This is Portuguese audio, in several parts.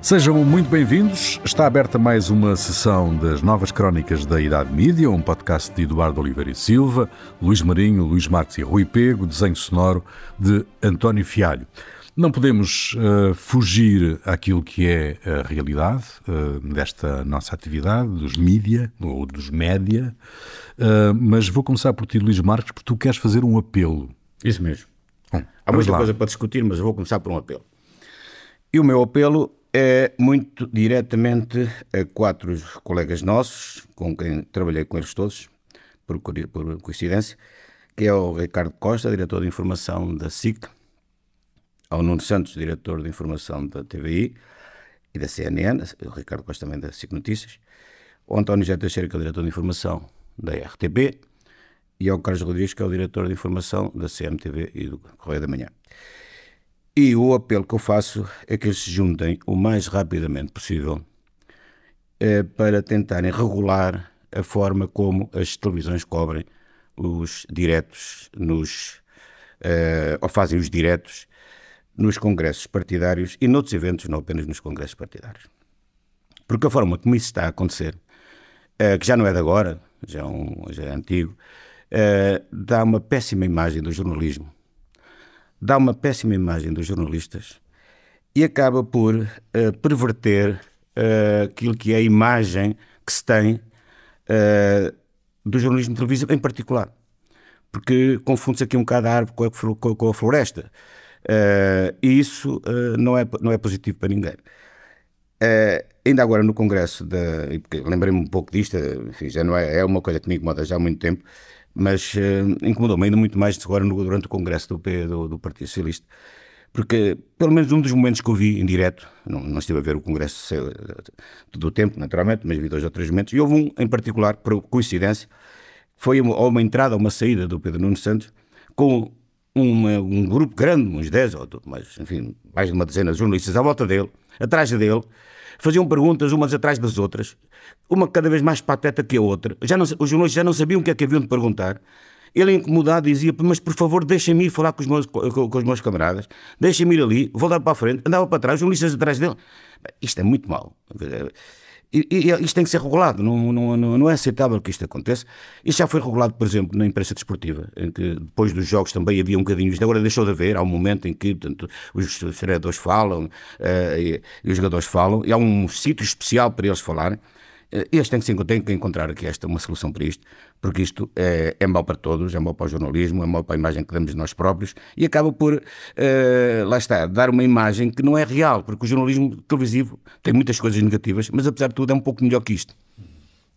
Sejam muito bem-vindos. Está aberta mais uma sessão das Novas Crónicas da Idade Mídia, um podcast de Eduardo Oliveira e Silva, Luís Marinho, Luís Marques e Rui Pego, desenho sonoro de António Fialho. Não podemos uh, fugir àquilo que é a realidade uh, desta nossa atividade, dos mídia, ou dos média, uh, mas vou começar por ti, Luís Marques, porque tu queres fazer um apelo. Isso mesmo. Há muita lá. coisa para discutir, mas eu vou começar por um apelo. E o meu apelo é muito diretamente a quatro colegas nossos, com quem trabalhei com eles todos, por, por coincidência, que é o Ricardo Costa, diretor de informação da SIC, ao Nuno Santos, diretor de informação da TVI e da CNN, o Ricardo Costa também da SIC Notícias, o António José Teixeira, que é o diretor de informação da RTP, e ao Carlos Rodrigues, que é o diretor de informação da CMTV e do Correio da Manhã. E o apelo que eu faço é que eles se juntem o mais rapidamente possível eh, para tentarem regular a forma como as televisões cobrem os diretos nos eh, ou fazem os diretos nos congressos partidários e noutros eventos, não apenas nos congressos partidários. Porque a forma como isso está a acontecer, eh, que já não é de agora, já é, um, já é antigo, dá uma péssima imagem do jornalismo dá uma péssima imagem dos jornalistas e acaba por uh, perverter aquilo que é a imagem que se tem do jornalismo televisivo em particular. Porque confunde-se aqui um bocado a árvore com a floresta. E isso não, é, não é positivo para ninguém. ainda agora no Congresso, lembrei-me um pouco disto, enfim, já não é, é uma coisa que me incomoda já há muito tempo, mas uh, incomodou-me ainda muito mais agora no, durante o congresso do, do, do, Partido Socialista, porque pelo menos um dos momentos que eu vi em direto, não, não estive a ver o congresso todo o tempo, naturalmente, mas vi dois ou três momentos, e houve um em particular, por coincidência, foi uma, uma entrada uma saída do Pedro Nuno Santos com uma, um grupo grande, uns 10 ou mais, enfim, mais de uma dezena de jornalistas à volta dele, atrás dele, faziam perguntas umas atrás das outras, uma cada vez mais pateta que a outra. Já não, os jornalistas já não sabiam o que é que haviam de perguntar. Ele, incomodado, dizia: Mas por favor, deixem-me ir falar com os meus, com, com os meus camaradas, deixem-me ir ali, vou dar para a frente. Andava para trás, os jornalistas atrás dele. Isto é muito mau. E, e, isto tem que ser regulado, não, não, não é aceitável que isto aconteça. Isto já foi regulado, por exemplo, na imprensa desportiva, em que depois dos jogos também havia um bocadinho, isto agora deixou de haver, há um momento em que portanto, os treinadores falam uh, e, e, os jogadores falam, e há um sítio especial para eles falarem. Eh, este tem que, tem que encontrar aqui esta uma solução para isto, porque isto é, é mau para todos, é mau para o jornalismo, é mau para a imagem que damos de nós próprios e acaba por, uh, lá está, dar uma imagem que não é real, porque o jornalismo televisivo tem muitas coisas negativas, mas apesar de tudo é um pouco melhor que isto.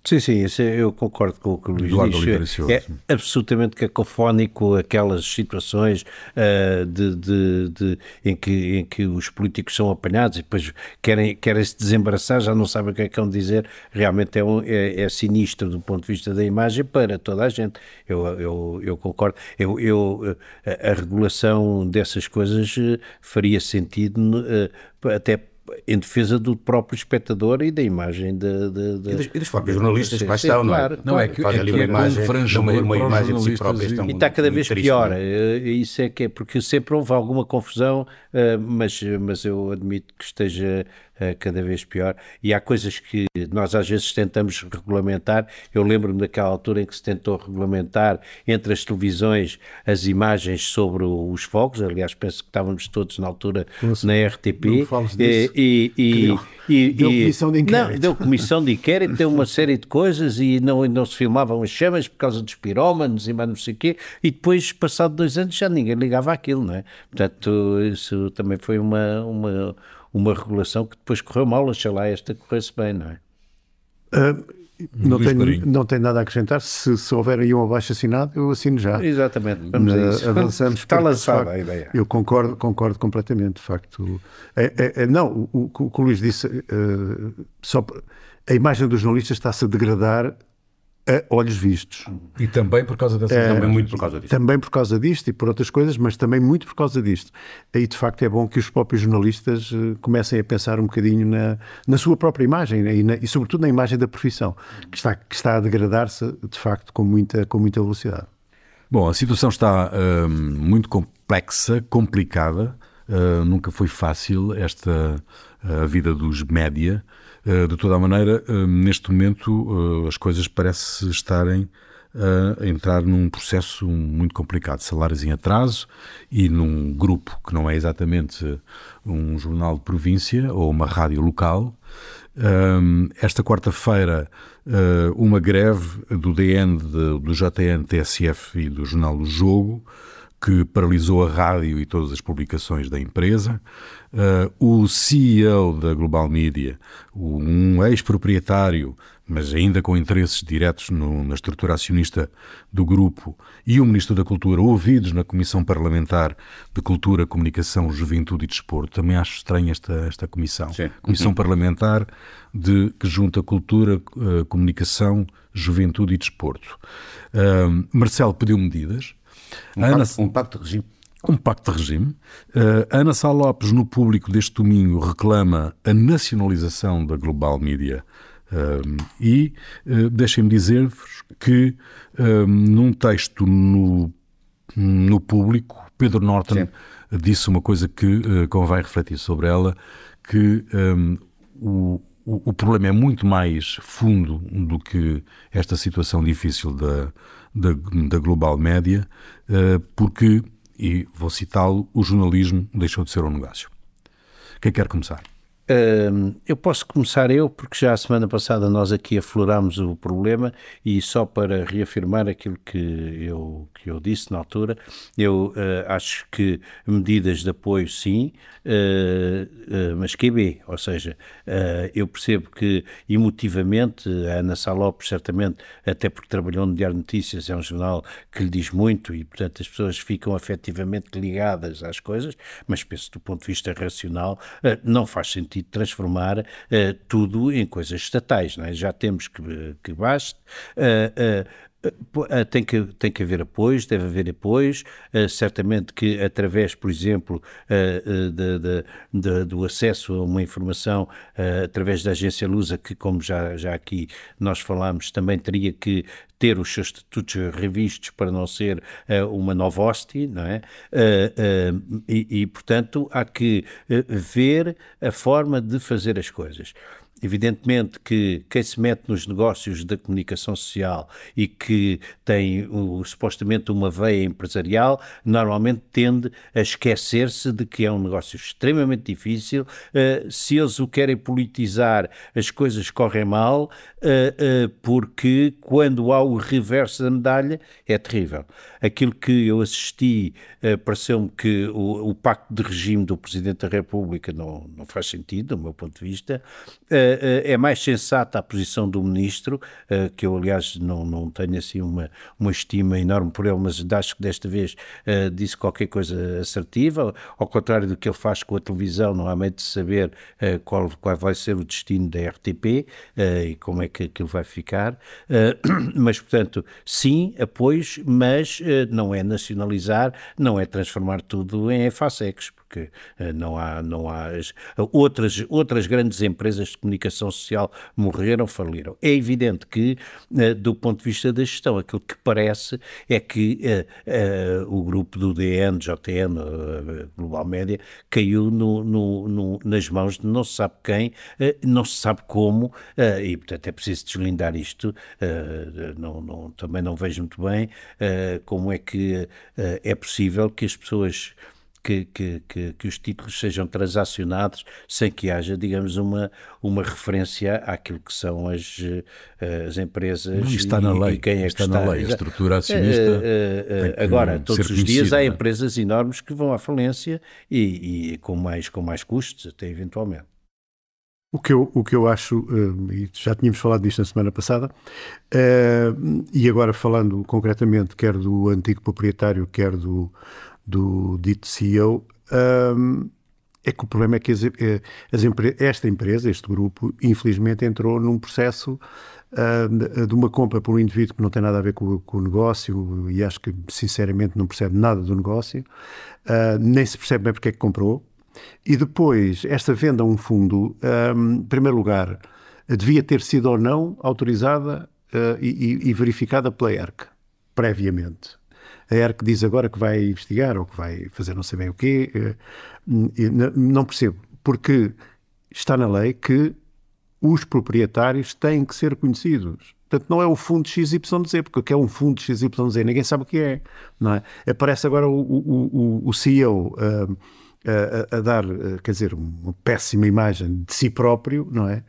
Sim, sim, eu concordo com o que o Luís Eduardo diz. É absolutamente cacofónico aquelas situações uh, de, de, de, em, que, em que os políticos são apanhados e depois querem, querem se desembaraçar, já não sabem o que é que vão dizer. Realmente é, um, é, é, sinistro do ponto de vista da imagem para toda a gente. Eu, eu, eu concordo. Eu, eu, a, a regulação dessas coisas eh, faria sentido uh, até em defesa do próprio espectador e da imagem de, de, de... E, dos, e dos próprios jornalistas que lá estão, não é? Não é que, é ali uma imagem, uma, uma imagem de si própria. E está cada vez pior, é? isso é que é, porque sempre houve alguma confusão, eh, mas, mas eu admito que esteja eh, cada vez pior. E há coisas que nós às vezes tentamos regulamentar. Eu lembro-me daquela altura em que se tentou regulamentar entre as televisões as imagens sobre os fogos. Aliás, penso que estávamos todos na altura Nossa, na RTP. Não e, e, e, e, deu comissão de inquérito. Não, deu comissão de inquérito, deu uma série de coisas e não, não se filmavam as chamas por causa dos pirómanos e mais não sei o quê. E depois, passado dois anos, já ninguém ligava aquilo, não é? Portanto, isso também foi uma, uma uma regulação que depois correu mal, lá esta corresse bem, não é? Uh, não, tenho, não tenho nada a acrescentar. Se, se houver aí um abaixo assinado, eu assino já. Exatamente. Vamos Na, a isso. Avançamos. Está lançada a ideia. Eu concordo, concordo completamente. De facto, é, é, é, não, o, que o Luís disse, uh, só, a imagem dos jornalistas está-se a degradar a olhos vistos. E também por causa dessa é, também muito por causa disto. Também por causa disto e por outras coisas, mas também muito por causa disto. E de facto é bom que os próprios jornalistas uh, comecem a pensar um bocadinho na, na sua própria imagem né, e, na, e, sobretudo na imagem da profissão, que está, que está a degradar-se de facto com muita, com muita velocidade. Bom, a situação está uh, muito complexa, complicada. Uh, nunca foi fácil esta a vida dos média. Eh, de toda a maneira, eh, neste momento, eh, as coisas parecem estarem a entrar num processo muito complicado, salários em atraso e num grupo que não é exatamente um jornal de província ou uma rádio local. Esta quarta-feira, uma greve do DN, do JN, TSF e do jornal do Jogo, que paralisou a rádio e todas as publicações da empresa. Uh, o CEO da Global Media, um ex-proprietário, mas ainda com interesses diretos no, na estrutura acionista do grupo, e o Ministro da Cultura, ouvidos na Comissão Parlamentar de Cultura, Comunicação, Juventude e Desporto. Também acho estranha esta, esta comissão. Sim. Comissão uhum. Parlamentar de, que junta Cultura, uh, Comunicação, Juventude e Desporto. Uh, Marcelo pediu medidas. Um, Ana... pacto, um pacto de regime um pacto de regime. Uh, Ana Sá Lopes, no público deste domingo, reclama a nacionalização da Global Media. Uh, e uh, deixem-me dizer-vos que num texto no, no público, Pedro Norton Sim. disse uma coisa que convém refletir sobre ela, que um, o, o, problema é muito mais fundo do que esta situação difícil da, da, da Global Média, porque e vou citá-lo, o jornalismo deixou de ser um negócio. Quem quer começar? Eu posso começar eu, porque já a semana passada nós aqui aflorámos o problema e só para reafirmar aquilo que eu, que eu disse na altura, eu uh, acho que medidas de apoio sim, uh, mas QB, ou seja, eu percebo que emotivamente a Ana Salopes certamente, até porque trabalhou no Diário Notícias, é um jornal que lhe diz muito e portanto as pessoas ficam afetivamente ligadas às coisas, mas penso do ponto de vista racional não faz sentido transformar uh, tudo em coisas estatais. É? Já temos que, que baste. Uh, tem que, tem que haver apoios, deve haver apoios, uh, certamente que através, por exemplo, uh, de, de, de, do acesso a uma informação através da agência Lusa, que como já, já aqui nós falámos, também teria que ter os seus estatutos revistos para não ser uma novosti, não é? E, e, portanto, há que ver a forma de fazer as coisas. Evidentemente que quem se mete nos negócios da comunicação social e que tem o, supostamente uma veia empresarial, normalmente tende a esquecer-se de que é um negócio extremamente difícil. Uh, se eles o querem politizar, as coisas correm mal, uh, uh, porque quando há o reverso da medalha é terrível. Aquilo que eu assisti, pareceu-me que o, o, pacto de regime do Presidente da República não, não faz sentido, do meu ponto de vista. Eh, é mais sensata a posição do ministro, eh, que eu, aliás, não, não tenho assim uma, uma estima enorme por ele, mas acho que desta vez eh, disse qualquer coisa assertiva, ao contrário do que ele faz com a televisão, não há medo de saber qual, qual vai ser o destino da RTP e como é que aquilo vai ficar. Mas, portanto, sim, apoios, mas não é nacionalizar, não é transformar tudo em FASEX, porque não há, não há outras, outras grandes empresas de comunicação comunicação social morreram, faliram. É evidente que, eh, do ponto de vista da gestão, aquilo que parece é que uh, uh, o grupo do DN, JN, uh, Global Média, caiu no, no, no, nas mãos de não se sabe quem, não se sabe como, e portanto é preciso deslindar isto. Não, não, também não vejo muito bem como é que é possível que as pessoas que, que, que, que, os títulos sejam transacionados sem que haja, digamos, uma, uma referência àquilo que são as, eh, as empresas. Não, está e, na lei. quem é está, que está na lei. A estrutura acionista. Uh, uh, agora, todos os dias há empresas enormes que vão à falência e, e, com, mais, com mais custos, até eventualmente. O que eu, o que eu acho, e já tínhamos falado disto na semana passada, e agora falando concretamente, quer do antigo proprietário, quer do, do dito CEO, um, É que o problema é que as, eh, as, esta empresa, este grupo, infelizmente entrou num processo uh, de uma compra por um indivíduo que não tem nada a ver com, com, o negócio e acho que, sinceramente, não percebe nada do negócio, uh, nem se percebe bem porque é que comprou. E depois, esta venda a um fundo, um, em primeiro lugar, devia ter sido ou não autorizada uh, e, e, verificada pela ERC, previamente. A ERC diz agora que vai investigar ou que vai fazer não sei bem o quê. Uh, não percebo, porque está na lei que os proprietários têm que ser conhecidos. Portanto, não é o fundo XYZ, porque o que é um fundo XYZ? Ninguém sabe o que é. Não é? Aparece agora o, o, o CEO uh, a, a, dar, quer dizer, uma péssima imagem de si próprio, não é?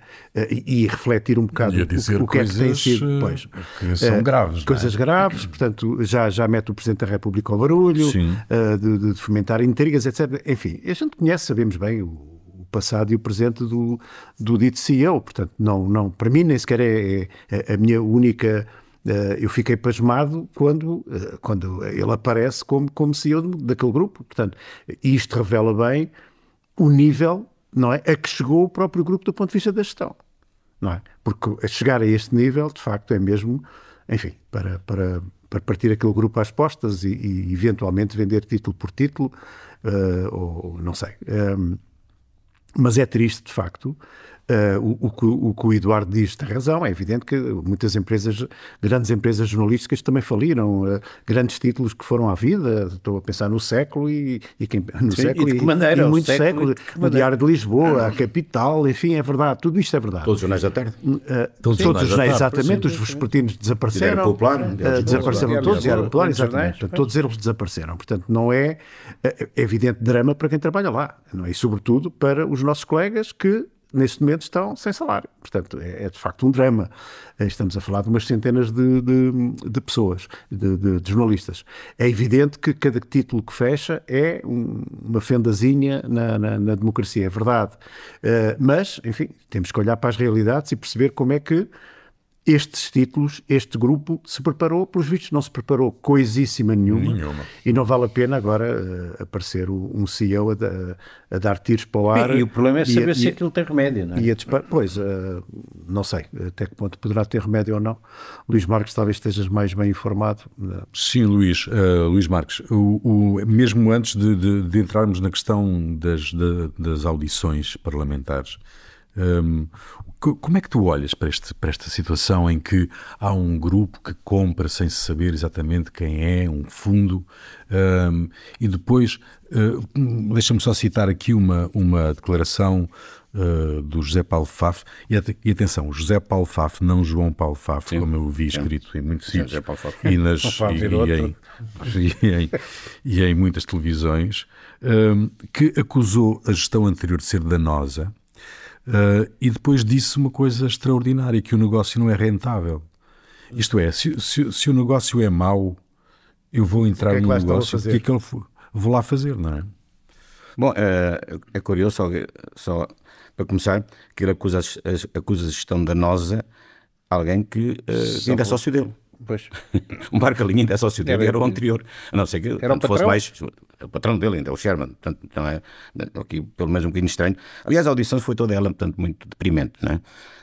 E, e refletir um bocado o, o, que é que tem sido. Pois, que são uh, graves. Coisas é? graves, portanto, já, já mete o Presidente da República ao barulho, uh, de, de, fomentar intrigas, etc. Enfim, a gente conhece, sabemos bem o passado e o presente do, do dito CEO. Portanto, não, não, para mim nem sequer é, é a minha única. Uh, eu fiquei pasmado quando, uh, quando ele aparece como, como CEO daquele grupo. Portanto, isto revela bem o nível não é, a que chegou o próprio grupo do ponto de vista da gestão. Não é? Porque chegar a este nível, de facto, é mesmo, enfim, para, para, para partir aquele grupo às postas e, e eventualmente vender título por título, uh, ou não sei. Um, mas é triste, de facto, Uh, o, o, o, que o Eduardo diz tem razão, é evidente que muitas empresas, grandes empresas jornalísticas também faliram, uh, grandes títulos que foram à vida, estou a pensar no século e, e quem, no Sim, século e, de maneira, e, muito século, século o Diário de Lisboa, a Capital, enfim, é verdade, tudo isto é verdade. Todos os jornais da tarde. Uh, todos, todos os jornais, exatamente, os vespertinos desapareceram. Popular, desapareceram todos, Diário Popular, exatamente. Portanto, todos eles desapareceram. Portanto, não é, é evidente drama para quem trabalha lá, não é? e sobretudo para os nossos colegas que neste momento estão sem salário. Portanto, é, é, de facto um drama. Eh, estamos a falar de umas centenas de, de, de pessoas, de, de, jornalistas. É evidente que cada título que fecha é um, uma fendazinha na, na, na, democracia, é verdade. Uh, mas, enfim, temos que olhar para as realidades e perceber como é que estes títulos, este grupo se preparou, pelos vistos não se preparou coisíssima nenhuma, nenhuma. e não vale a pena agora uh, aparecer um CEO a, a, a, dar tiros para o ar. E, e o problema é saber a, se aquilo tem remédio, não é? E pois, uh, não sei até que ponto poderá ter remédio ou não. Luís Marques talvez estejas mais bem informado. Sim, Luís, uh, Luís Marques, o, o mesmo antes de, de, de, entrarmos na questão das, de, das audições parlamentares, um, como é que tu olhas para, este, para esta situação em que há um grupo que compra sem saber exatamente quem é, um fundo, um, e depois, uh, deixa-me só citar aqui uma, uma declaração uh, do José Paulo Faf, e, e, atenção, José Paulo Faf, não João Paulo Faf, Sim. como eu vi escrito Sim. em muitos sítios, e, nas, e, em, e, em, e em muitas televisões, um, que acusou a gestão anterior de ser danosa, Uh, e depois disse uma coisa extraordinária, que o negócio não é rentável. Isto é, se, se, se o negócio é mau, eu vou entrar é no negócio, o que é que eu vou lá fazer, não é? Bom, é, é curioso, só, só, para começar, que ele acusa, acusa a gestão danosa alguém que uh, ainda é sócio dele. Pois. um Barcalinho ainda é sócio dele, era, era o anterior. A não ser que era fosse mais. O patrão dele ainda, é o Sherman. Portanto, então é aqui pelo menos um bocadinho estranho. Aliás, a audição foi toda ela, portanto, muito deprimente, não é?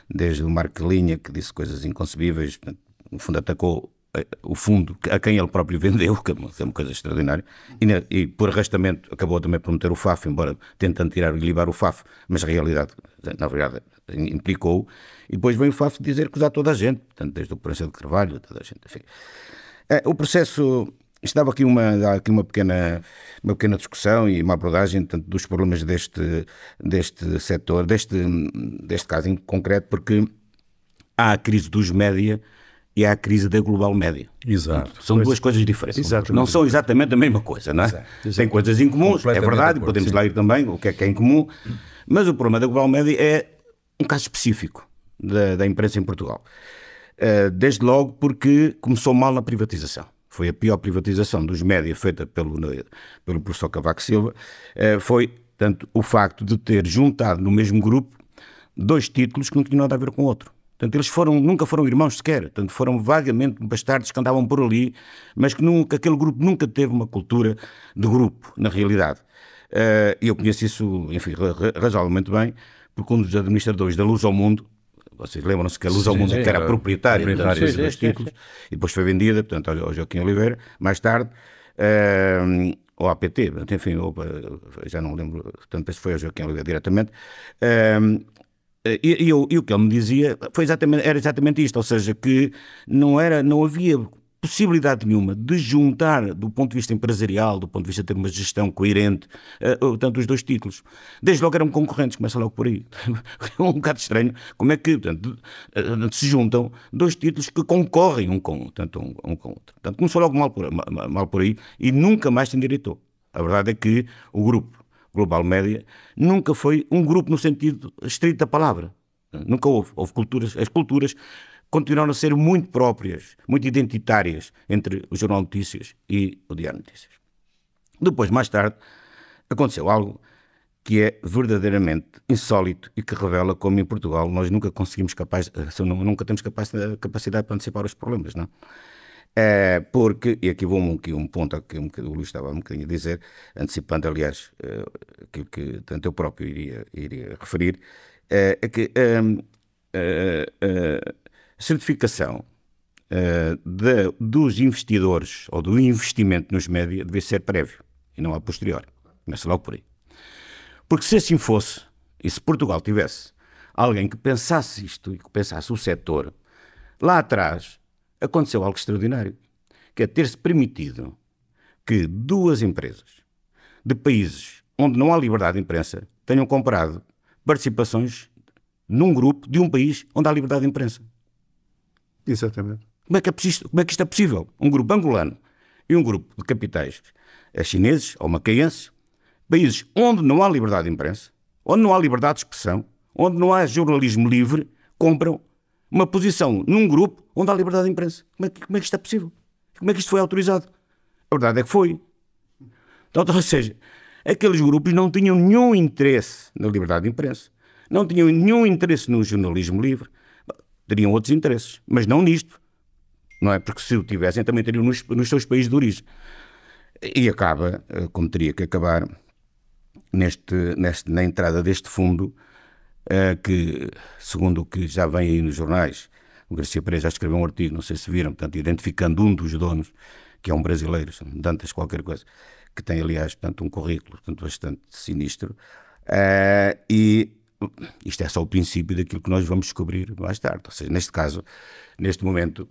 Desde o Marcalinha, que disse coisas inconcebíveis, portanto, no fundo atacou eh, o fundo a quem ele próprio vendeu, que é uma coisa extraordinária, e, e, por arrastamento acabou também por meter o FAF, embora tentando tirar e libar o FAF, mas a realidade, na verdade, implicou. E depois vem o FAF dizer que usar toda a gente, portanto, desde o Proença de Carvalho, toda a gente, enfim. É, o processo. Estava aqui uma, aqui uma, pequena, uma pequena discussão e uma abordagem tanto dos problemas deste, deste setor, deste, deste caso em concreto, porque há a crise dos média e há a crise da global média. Exato. São pois, duas coisas diferentes. Exatamente. Não são exatamente a mesma coisa, não é? Exato. Tem coisas incomuns, é verdade, podemos sim. lá ir também, o que é que é incomum, mas o problema da global média é um caso específico da, da imprensa em Portugal. Uh, desde logo porque começou mal na privatização. Foi a pior privatização dos média feita pelo, pelo professor Cavaco Silva. Uh, foi, tanto, o facto de ter juntado no mesmo grupo dois títulos que não tinham nada a ver com o outro. Portanto, eles foram, nunca foram irmãos sequer, portanto, foram vagamente bastardos que andavam por ali, mas que nunca, aquele grupo nunca teve uma cultura de grupo, na realidade. E eu conheço isso, enfim, razoavelmente bem, porque um dos administradores da Luz ao Mundo, vocês lembram-se que a Luz ao Mundo que era proprietária dos dois títulos, e depois foi vendida, portanto, ao Joaquim Oliveira, mais tarde, uh, ou à APT, enfim, ou, já não lembro, portanto, penso que foi ao Joaquim Oliveira diretamente, uh, e, e, e, o que ele me dizia foi exatamente, era exatamente isto, ou seja, que não, era, não havia possibilidade nenhuma de juntar, do ponto de vista empresarial, do ponto de vista de ter uma gestão coerente, uh, tanto os dois títulos. Desde logo eram concorrentes, começa logo por aí. é um bocado estranho como é que portanto, uh, se juntam dois títulos que concorrem um com, tanto um, um com outro. Portanto, começou logo mal por, mal, mal por aí e nunca mais se endireitou. A verdade é que o grupo Global Média nunca foi um grupo no sentido estrito da palavra. Nunca houve. Houve culturas, as culturas continuaram a ser muito próprias, muito identitárias entre o Jornal Notícias e o Diário Notícias. Depois, mais tarde, aconteceu algo que é verdadeiramente insólito e que revela como em Portugal nós nunca conseguimos capaz, nunca temos capacidade para antecipar os problemas, não? É, porque, e aqui vou aqui um ponto que o Luís estava um bocadinho a dizer, antecipando, aliás, eh, aquilo que tanto eu próprio iria, iria referir, é, é que eh, eh, certificação uh, de, dos investidores ou do investimento nos média deve ser prévio e não a posteriori. Começa logo por aí. Porque se assim fosse, e se Portugal tivesse alguém que pensasse isto e que pensasse o setor, lá atrás aconteceu algo extraordinário, que é ter-se permitido que duas empresas de países onde não há liberdade de imprensa tenham comprado participações num grupo de um país onde há liberdade de imprensa. Exatamente. Como é que, é preciso, como é que isto é possível? Um grupo angolano e um grupo de capitais eh, chineses ou macaenses, países onde não há liberdade de imprensa, onde não há liberdade de expressão, onde não há jornalismo livre, compram uma posição num grupo onde há liberdade de imprensa. Como é que, como é que isto é possível? Como é que isto foi autorizado? A verdade é que foi. Então, ou seja, aqueles grupos não tinham nenhum interesse na liberdade de imprensa, não tinham nenhum interesse no jornalismo livre, teriam outros interesses, mas não nisto. Não é? Porque se o tivessem, também teriam nos, nos seus países de origem. E acaba, eh, como teria que acabar, neste, neste, na entrada deste fundo, uh, que, segundo o que já vem aí nos jornais, o Garcia Pereira já escreveu um artigo, não sei se viram, portanto, identificando um dos donos, que é um brasileiro, Dantas qualquer coisa, que tem, aliás, portanto, um currículo portanto, bastante sinistro, uh, e isto é só o princípio daquilo que nós vamos descobrir mais tarde. Ou seja, neste caso, neste momento,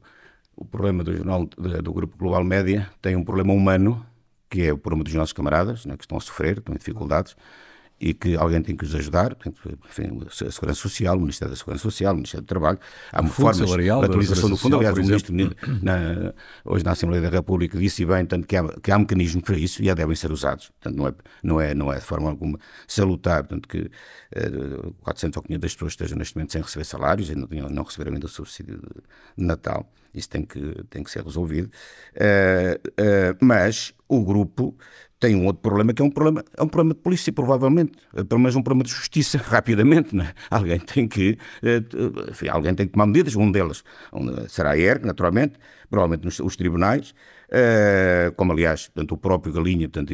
o problema do jornal do Grupo Global Média tem um problema humano, que é o problema dos nossos camaradas, né, que estão a sofrer, estão em dificuldades, e que alguém tem que os ajudar, enfim, a Segurança Social, o Ministério da Segurança Social, o Ministério do Trabalho, há uma forma de atualização do fundo, aliás, o Ministro na, hoje na Assembleia da República disse bem tanto que há, que há mecanismos para isso e já devem ser usados, portanto não é, não é, não é de forma alguma salutar, portanto que eh, 400 ou 500 pessoas estejam neste momento sem receber salários e não, não receberam ainda o subsídio de Natal, isso tem que, tem que ser resolvido, uh, uh, mas o grupo tem um outro problema que é um problema, é um problema de polícia, provavelmente, pelo menos um problema de justiça, rapidamente, né? Alguém tem que, eh, enfim, alguém tem que tomar medidas, um deles será a ERC, naturalmente, provavelmente nos, os tribunais, uh, como aliás, portanto, o próprio Galinha, portanto,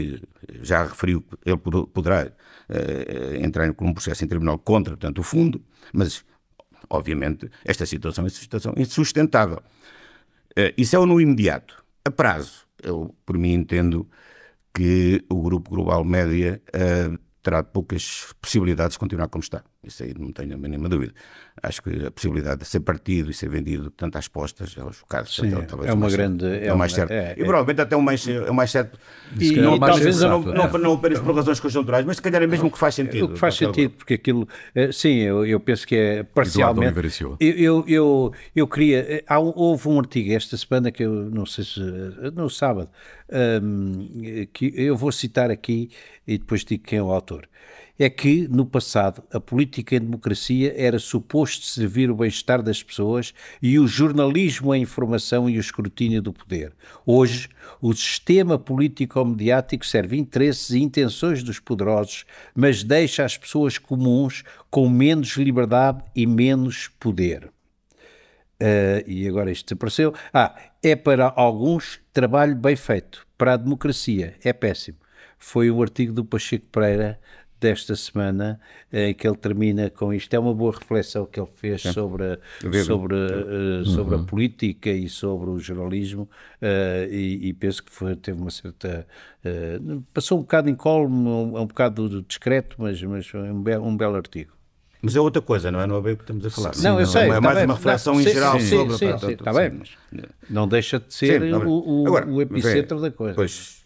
já referiu ele poderá uh, entrar com um processo em tribunal contra, portanto, o fundo, mas, obviamente, esta situação é situação insustentável. Uh, isso é no imediato. A prazo, eu, por mim, entendo que o Grupo Global Média uh, terá poucas possibilidades de continuar como está. Isso aí não tenho a mínima dúvida. Acho que a possibilidade de ser partido e ser vendido tanto às postas, aos bocados, Sim, é uma grande. É, é o mais certo. É, é, e provavelmente até o mais, é o mais certo. E, e, não, talvez não, não, não, apenas por razões conjunturais, mas se calhar é mesmo o que faz sentido. O que faz sentido, porque aquilo. Eh, sim, eu, eu penso que é parcialmente. Eu, eu, eu, eu queria. Eh, há, houve um artigo esta semana que eu não sei se. Eh, no sábado, um, que eu vou citar aqui e depois digo quem é o autor é que, no passado, a política em democracia era suposto servir o bem-estar das pessoas e o jornalismo a informação e o escrutínio do poder. Hoje, o sistema político-mediático serve interesses e intenções dos poderosos, mas deixa as pessoas comuns com menos liberdade e menos poder. Uh, e agora isto desapareceu. Ah, é para alguns trabalho bem feito, para a democracia é péssimo foi o artigo do Pacheco Pereira desta semana, em que ele termina com isto. É uma boa reflexão que ele fez sobre, a, sobre, uh, sobre uhum. a política e sobre o jornalismo, uh, e, e, penso que foi, teve uma certa. Uh, passou um bocado incólume, um, um bocado discreto, mas, mas foi um, be um belo artigo. Mas é outra coisa, não é? Não é bem o que estamos a falar. Sim, não, eu sei. É tá mais bem, uma reflexão não, em geral sim, sobre. Sim, sim, está bem. Mas não deixa de ser sim, o, o, Agora, o epicentro da coisa. Pois,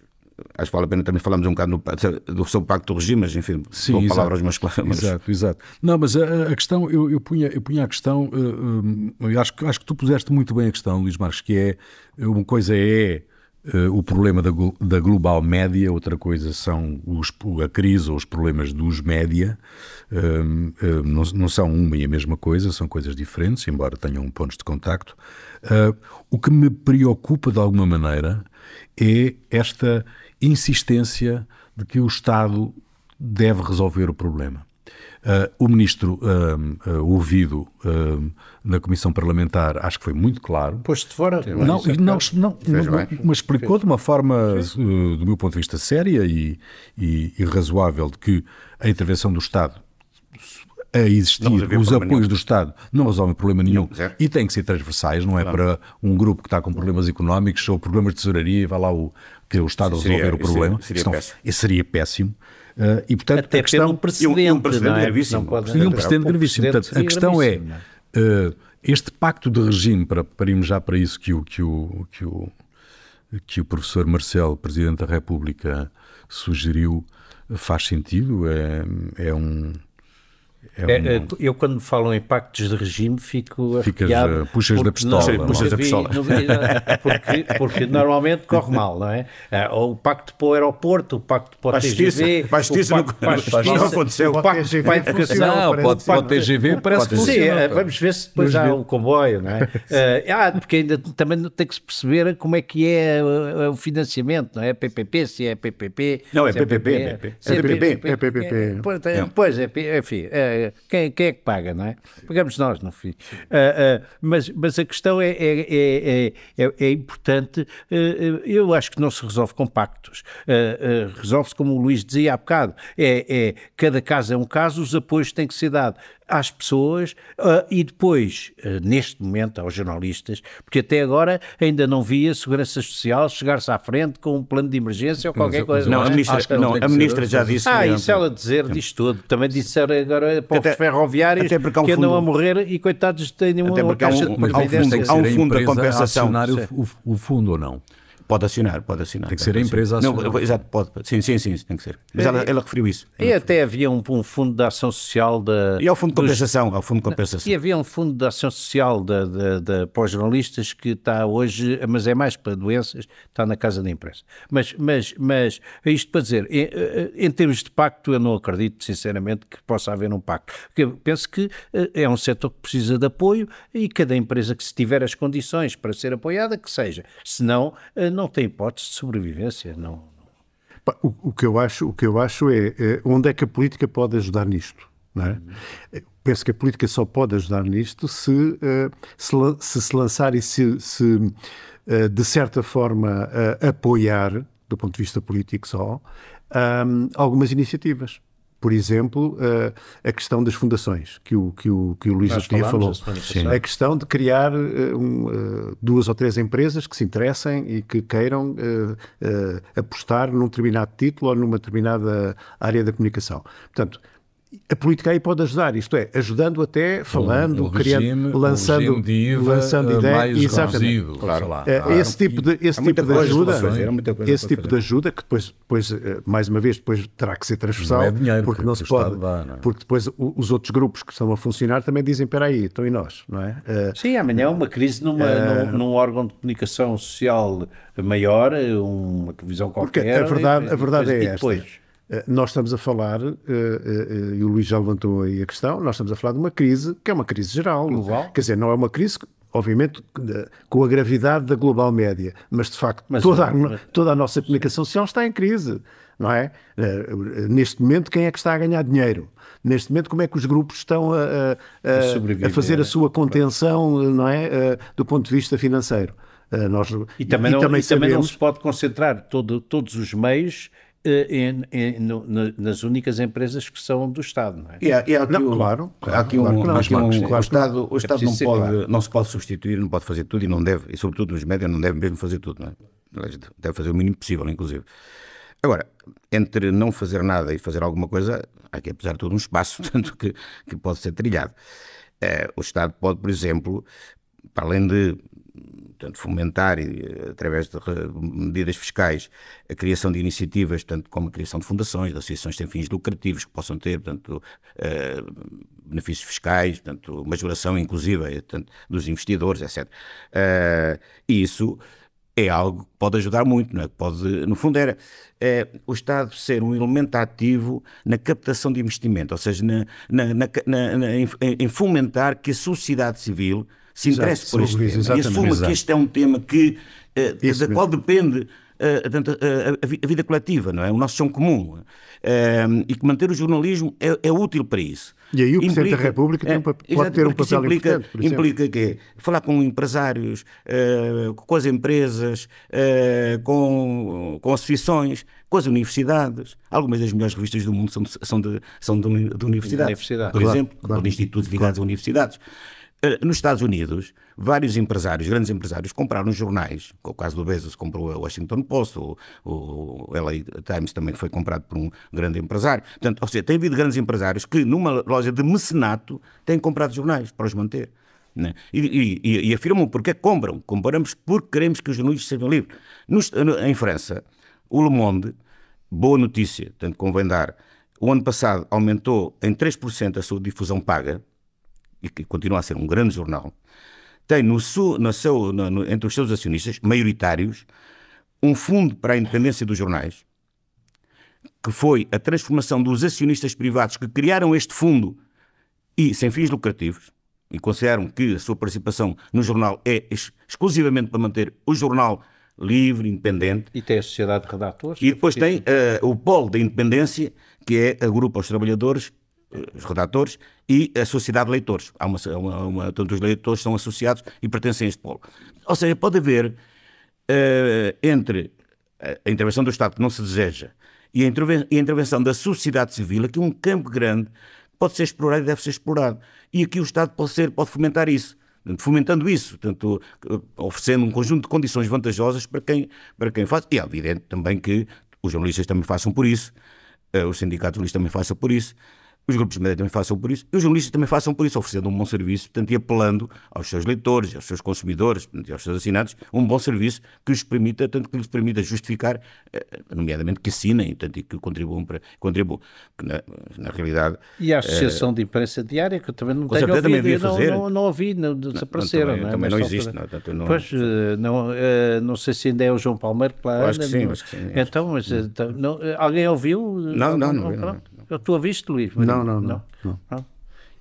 acho que vale a pena também falarmos um bocado no, sobre o Pacto do Regime, mas enfim, Sim, com palavras mais claras. Mas... Exato, exato. Não, mas a, a questão, eu, eu, punha, eu punha a questão, uh, uh, acho, acho que tu puseste muito bem a questão, Luís Marques, que é, uma coisa é uh, o problema da, da global média, outra coisa são os, a crise ou os problemas dos média, não, não, são uma e a mesma coisa, são coisas diferentes, embora tenham pontos de contacto. o que me preocupa de alguma maneira é esta insistência de que o Estado deve resolver o problema. Uh, o ministro uh, uh, ouvido na Comissão Parlamentar, acho que foi muito claro. Posto de fora. Não, não, não, não, mas explicou de uma forma, do meu ponto de vista, séria e, e, e razoável de que a intervenção do Estado a existir os apoios nenhum. do Estado não resolvem problema nenhum não, e têm que ser transversais, não é claro. para um grupo que está com problemas económicos ou problemas de tesouraria e vai lá o, que o Estado seria, resolver o problema. Seria, seria péssimo. Isso seria péssimo. Uh, e, portanto, Até a questão... um precedente, e um, precedente é? gravíssimo. Pode, e um precedente gravíssimo. Portanto, a questão é, uh, este pacto de regime, para, para irmos já para isso que o, que o, que o, que o professor Marcelo, Presidente da República, sugeriu, faz sentido, é, é um é, é um... Eu, quando falo em pactos de regime, fico Ficas, uh, puxas da pistola. Não, puxas da pistola. porque, porque, normalmente corre mal, não é? Uh, o pacto para o aeroporto, o pacto para o TGV. Para a justiça, o pacto, para não aconteceu. O pacto para a educação. Não, pode, para o TGV parece que Sim, é, vamos ver se depois há o comboio, não é? Uh, ah, porque ainda também tem que se perceber como é que é o financiamento, não é? PPP, se é PPP. Não, é PPP. É PPP. É PPP. Pois, é, enfim. É, quem, quem, é que paga, não é? Pagamos nós, no fim. Uh, uh, mas, mas a questão é, é, é, é, é importante. Uh, eu acho que não se resolve com pactos. Resolve-se, como o Luís dizia há bocado, é, é, cada caso é um caso, os apoios têm que ser dados às pessoas uh, e depois, uh, neste momento, aos jornalistas, porque até agora ainda não via a Segurança Social chegar-se à frente com um plano de emergência ou qualquer coisa. Não, não, a ministra, não, a ministra já disse. Ah, isso ela dizer, diz tudo. Também disseram agora para os ferroviários um que andam a morrer e coitados têm uma caixa de previdência. Há um fundo de compensação. O, o fundo ou não? Pode assinar, pode assinar. Tem que ser a empresa a assinar. Não, exato, pode. Sim, sim, sim, tem que ser. Mas ela, ela referiu isso. E até havia um, um, fundo de ação social da... E ao fundo de compensação, ao fundo de compensação. E havia um fundo de ação social da, da, da, para os jornalistas que está hoje, mas é mais para doenças, está na Casa da Imprensa. Mas, mas, mas isto para dizer, em, em termos de pacto, eu não acredito, sinceramente, que possa haver um pacto. Porque eu penso que eh, é um setor que precisa de apoio e cada empresa que se tiver as condições para ser apoiada, que seja. Senão, eh, não tem hipótese de sobrevivência, não. O, o, que eu acho, o que eu acho é, é, onde é que a política pode ajudar nisto. Não é? Uhum. Penso que a política só pode ajudar nisto se uh, se, se, se, lançar e se, se uh, de certa forma uh, apoiar, do ponto de vista político só, um, algumas iniciativas por exemplo, uh, a questão das fundações, que o, que o, que o Luís Atia falou. A questão de criar uh, um, uh, duas ou três empresas que se interessem e que queiram apostar num determinado título ou numa determinada área da comunicação. Portanto, a política aí pode ajudar, isto é, ajudando até, falando, o, criando, regime, lançando, IVA, lançando ideias, exatamente. Claro, lá, claro. Esse tipo de, esse tipo de ajuda, esse tipo de ajuda que depois, depois, eh, mais uma vez, depois terá que ser transversal, não é dinheiro, porque não se pode, dá, não é? porque depois os outros grupos que estão a funcionar também dizem, espera aí, então e nós, não é? Uh, Sim, amanhã uma crise numa, uh, num, num, órgão de comunicação social maior, uma televisão qualquer. Porque a verdade, a verdade é esta. Depois, eh, nós estamos a falar, eh, eh, e o Luís já levantou aí a questão, nós estamos a falar de uma crise que é uma crise geral. Global. Quer dizer, não é uma crise obviamente com a gravidade da global média, mas de facto mas, toda, a, mas... toda a nossa comunicação social está em crise, não é? Neste momento, quem é que está a ganhar dinheiro? Neste momento, como é que os grupos estão a, a, a, a fazer a sua contenção, não é? Do ponto de vista financeiro. Nós, e também, e não, também, e sabemos... também não se pode concentrar todo, todos os meios em, em, no, nas únicas empresas que são do Estado, não é? E há, e há aqui não, um, claro, claro, aqui um, claro, aqui um, claro, o Estado, o Estado é não, pode, claro. não se pode substituir, não pode fazer tudo e não deve, e sobretudo nos médias não deve mesmo fazer tudo, não é? Deve fazer o mínimo possível, inclusive. Agora, entre não fazer nada e fazer alguma coisa, há aqui, apesar de tudo, um espaço tanto que, que pode ser trilhado. Uh, o Estado pode, por exemplo, para além de portanto, fomentar, eh, através de medidas fiscais, a criação de iniciativas, tanto como a criação de fundações, de associações sem fins lucrativos, que possam ter portanto, uh, benefícios fiscais, portanto, majoração inclusive portanto, dos investidores, etc. E isso é algo que pode ajudar muito, não é? Pode, no fundo, era é, o Estado ser um elemento ativo na captação de investimento, ou seja, na, na, na, em, em, fomentar que a sociedade civil se interesse Exato, por este tema e assuma que este é um tema que, eh, da qual depende eh, a, a, a, vida coletiva, não é? O nosso chão comum. Uh, e que manter o jornalismo é, é, útil para isso. E aí o implica, Presidente da República tem, é, pode ter um papel implica, importante. Implica que falar com empresários, uh, com as empresas, uh, com, com associações, com as universidades. Algumas das melhores revistas do mundo são de, são de, são de, de universidades. Universidade. Por claro, exemplo, claro. de institutos ligados claro. a universidades. Eh, nos Estados Unidos, vários empresários, grandes empresários, compraram jornais. O caso do Bezos comprou a Washington Post, o, o LA Times também foi comprado por um grande empresário. Portanto, ou seja, tem havido grandes empresários que, numa loja de mecenato, têm comprado jornais para os manter. Né? E, e, e, afirmam porque compram. Compramos porque queremos que os jornalistas sejam livres. Nos, em França, o Le Monde, boa notícia, tanto convém dar, o ano passado aumentou em 3% a sua difusão paga, e que continua a ser um grande jornal, tem no seu, no seu, no, entre os seus acionistas maioritários um fundo para a independência dos jornais, que foi a transformação dos acionistas privados que criaram este fundo e sem fins lucrativos, e consideram que a sua participação no jornal é ex exclusivamente para manter o jornal livre, independente. E tem a Sociedade de Redatores. E depois tem uh, o polo da independência, que é agrupa os trabalhadores os redatores e a sociedade de leitores. Há uma, uma, uma, os leitores são associados e pertencem a este polo. Ou seja, pode haver uh, entre a intervenção do Estado que não se deseja e a, e a intervenção da sociedade civil aqui um campo grande que pode ser explorado e deve ser explorado. E aqui o Estado pode, ser, pode fomentar isso. Fomentando isso, portanto, oferecendo um conjunto de condições vantajosas para quem, para quem faz. E é evidente também que os jornalistas também façam por isso, os sindicatos também façam por isso os grupos de média também façam por isso, e os jornalistas também façam por isso, oferecendo um bom serviço, portanto, e apelando aos seus leitores, aos seus consumidores, portanto, e aos seus assinados, um bom serviço que lhes permita, tanto que lhes permita justificar, eh, nomeadamente que assinem, tanto e que contribuam para contribuam, que na, na realidade... E a Associação é, de Imprensa Diária, que eu também não tenho ouvido, também devia fazer. Não, não, não ouvi, não, desapareceram. Não, também, não, é? também não existe. Não, portanto, não, pois, eh, não, não sei se ainda é o João Palmeiro lá acho que sim, acho que sim. Então, mas então, não, alguém ouviu? Não, não, não. não, Tu ouviste, Luís? Não, não, não. não. não.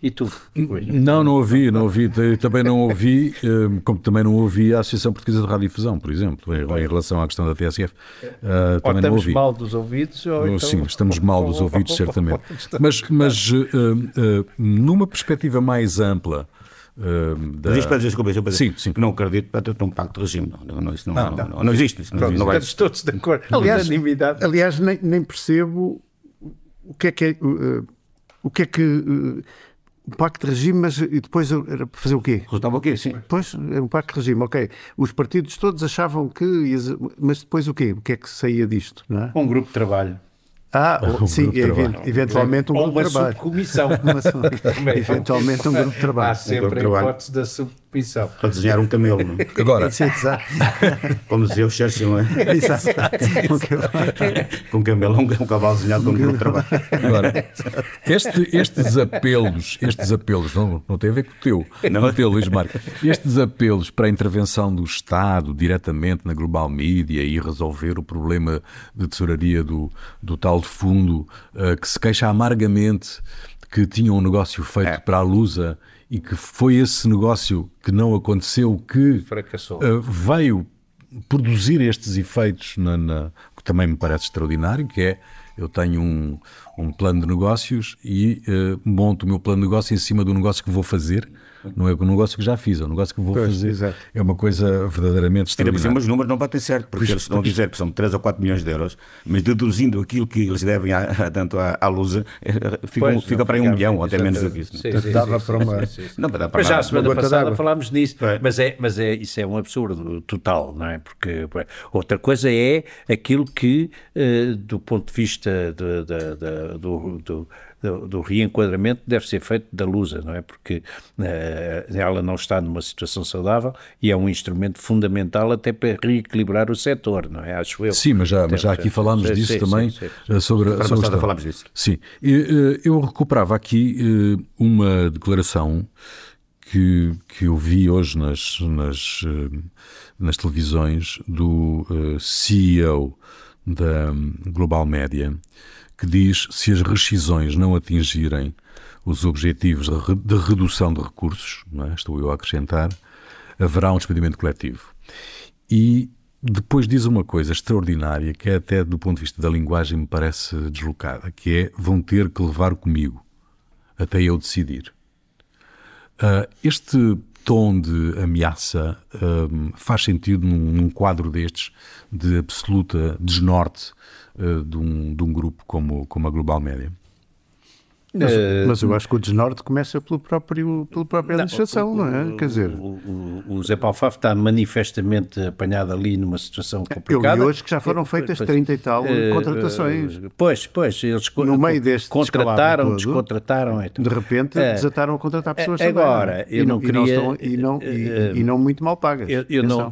E tu? Não, não ouvi, não ouvi. Também não ouvi, eh, como também não ouvi a Associação Portuguesa de Radiodifusão, por exemplo, em, relação à questão da TSF. Uh, também não ouvi. mal dos ouvidos? Ou então... Sim, estamos mal dos ouvidos, certamente. Mas, mas uh, uh, numa perspectiva mais ampla, Uh, da... Mas isto para dizer, desculpa, para dizer, sim, sim. que não acredito para ter um pacto de regime. Não, não, isso não, não, não, não, não existe. Isso não, não vai... Estamos todos de acordo. Aliás, aliás nem, nem percebo o que é que é, uh, o que é que uh, o pacto de regime, mas e depois era para fazer o quê? Resultava o quê? Sim. Pois, era um pacto de regime, ok. Os partidos todos achavam que, mas depois o quê? O que é que saía disto? Não é? Um grupo de trabalho. Ah, um sim, event, eventualmente um grupo de trabalho. Subcomissão. eventualmente um grupo de trabalho. Há sempre um a hipótese da subcomissão. Para desenhar um camelo, não é? Agora, exato. como dizia o Churchill, não é? Exato. com um camelo, um, um cavalo desenhado com um grupo de trabalho. Agora, este, estes apelos, estes apelos, não, não tem a ver com o teu, não. com o teu, Luís Marco, estes apelos para a intervenção do Estado diretamente na global mídia e resolver o problema de tesouraria do, do tal de fundo uh, que se queixa amargamente que tinha um negócio feito é. para a Lusa e que foi esse negócio que não aconteceu que uh, veio produzir estes efeitos na, na, que também me parece extraordinário, que é eu tenho um, um plano de negócios e uh, monto o meu plano de negócio em cima do negócio que vou fazer Não é um negócio que já fiz, é um negócio que vou pois, fazer. Exato. É uma coisa verdadeiramente extraordinária. Ainda os números não batem certo, porque pois, eles estão a dizer que são 3 ou 4 milhões de euros, mas deduzindo aquilo que eles devem a, a, tanto à, à Lusa, eh, fica, pois, fica para aí um milhão ou até menos do que isso. Sim, sim, dava para uma. Não, para mas já a semana passada falámos nisso, mas, é, mas é, isso é um absurdo total, não é? Porque outra coisa é aquilo que, uh, do ponto de vista de, de, de, do, do do, do, reenquadramento deve ser feito da Lusa, não é? Porque uh, ela não está numa situação saudável e é um instrumento fundamental até para reequilibrar o setor, não é? Acho eu. Sim, mas já, mas já aqui falámos disso sim, também. Sim, sim, eh, sobre, a sobre falámos disso. Sim. Eu, eu recuperava aqui eh, uma declaração que, que eu vi hoje nas, nas, nas televisões do CEO da Global Média, que diz se as rescisões não atingirem os objetivos de redução de recursos, é? estou eu a acrescentar, haverá um despedimento coletivo. E depois diz uma coisa extraordinária, que é até do ponto de vista da linguagem me parece deslocada, que é vão ter que levar comigo até eu decidir. Uh, este tom de ameaça uh, faz sentido num, num, quadro destes de absoluta desnorte de, um, de um grupo como, como a Global Média. Mas, uh, mas, eu acho que o desnorte começa pelo próprio, pela própria não, administração, não é? Quer dizer... O, o, o Zé Paulo Faf está manifestamente apanhado ali numa situação complicada. Eu hoje que já foram feitas 30 e tal uh, contratações. Pois, pois, eles no meio deste contrataram, todo, descontrataram. Então. De repente desataram a contratar pessoas Agora, também. eu não queria... E não, e, não, e, e não muito mal pagas. Eu, eu não,